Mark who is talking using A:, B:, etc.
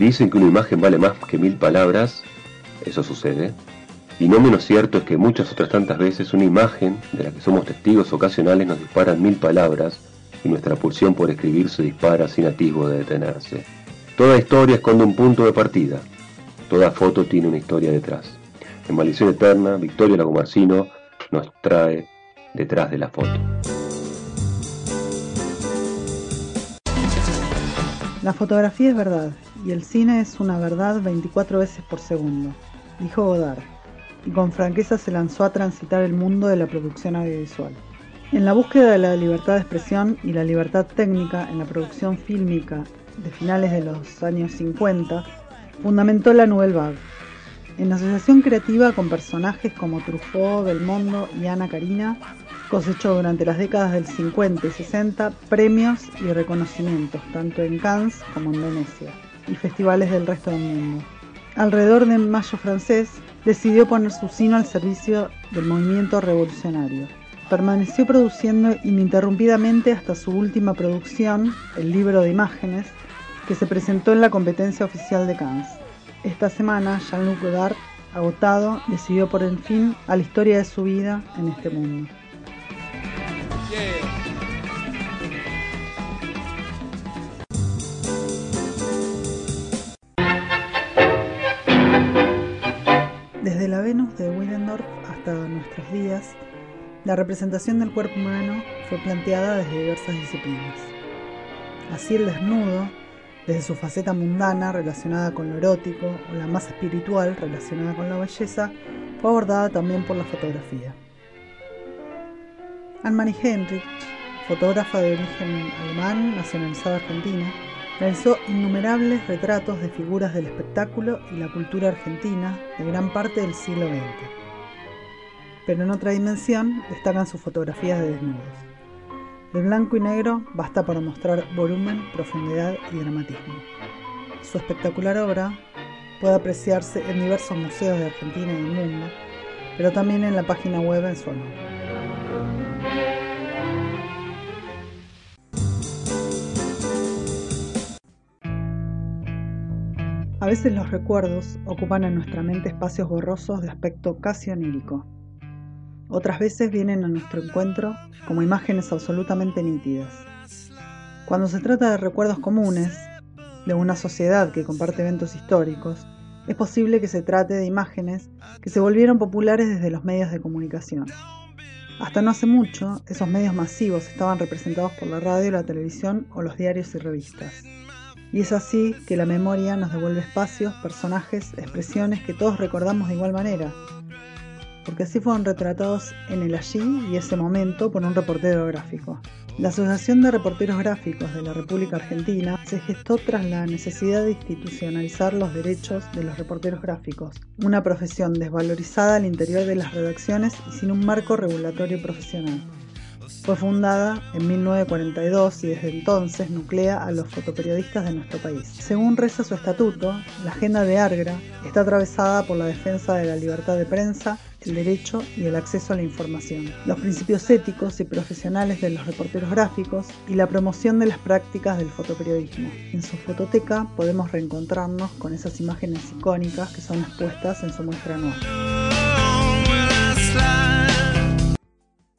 A: Dicen que una imagen vale más que mil palabras, eso sucede, y no menos cierto es que muchas otras tantas veces una imagen de la que somos testigos ocasionales nos dispara mil palabras y nuestra pulsión por escribir se dispara sin atisbo de detenerse. Toda historia esconde un punto de partida, toda foto tiene una historia detrás. En Maldición Eterna, Victoria Lagomarcino nos trae detrás de la foto.
B: La fotografía es verdad y el cine es una verdad 24 veces por segundo, dijo Godard, y con franqueza se lanzó a transitar el mundo de la producción audiovisual. En la búsqueda de la libertad de expresión y la libertad técnica en la producción fílmica de finales de los años 50, fundamentó la Nouvelle Vague. En asociación creativa con personajes como Truffaut, Belmondo y Ana Karina, cosechó durante las décadas del 50 y 60 premios y reconocimientos, tanto en Cannes como en Venecia, y festivales del resto del mundo. Alrededor de Mayo francés, decidió poner su sino al servicio del movimiento revolucionario. Permaneció produciendo ininterrumpidamente hasta su última producción, el libro de imágenes, que se presentó en la competencia oficial de Cannes. Esta semana, Jean-Luc Godard, agotado, decidió por el fin a la historia de su vida en este mundo. La Venus de Willendorf hasta nuestros días, la representación del cuerpo humano fue planteada desde diversas disciplinas. Así el desnudo, desde su faceta mundana relacionada con lo erótico o la más espiritual relacionada con la belleza, fue abordada también por la fotografía. Anne-Marie Heinrich, fotógrafa de origen alemán, nacionalizada argentina, realizó innumerables retratos de figuras del espectáculo y la cultura argentina de gran parte del siglo XX. Pero en otra dimensión destacan sus fotografías de desnudos. De blanco y negro basta para mostrar volumen, profundidad y dramatismo. Su espectacular obra puede apreciarse en diversos museos de Argentina y del mundo, pero también en la página web en su honor. A veces los recuerdos ocupan en nuestra mente espacios borrosos de aspecto casi onírico. Otras veces vienen a nuestro encuentro como imágenes absolutamente nítidas. Cuando se trata de recuerdos comunes, de una sociedad que comparte eventos históricos, es posible que se trate de imágenes que se volvieron populares desde los medios de comunicación. Hasta no hace mucho, esos medios masivos estaban representados por la radio, la televisión o los diarios y revistas. Y es así que la memoria nos devuelve espacios, personajes, expresiones que todos recordamos de igual manera, porque así fueron retratados en el allí y ese momento por un reportero gráfico. La Asociación de Reporteros Gráficos de la República Argentina se gestó tras la necesidad de institucionalizar los derechos de los reporteros gráficos, una profesión desvalorizada al interior de las redacciones y sin un marco regulatorio profesional. Fue fundada en 1942 y desde entonces nuclea a los fotoperiodistas de nuestro país. Según reza su estatuto, la agenda de Argra está atravesada por la defensa de la libertad de prensa, el derecho y el acceso a la información, los principios éticos y profesionales de los reporteros gráficos y la promoción de las prácticas del fotoperiodismo. En su fototeca podemos reencontrarnos con esas imágenes icónicas que son expuestas en su muestra anual.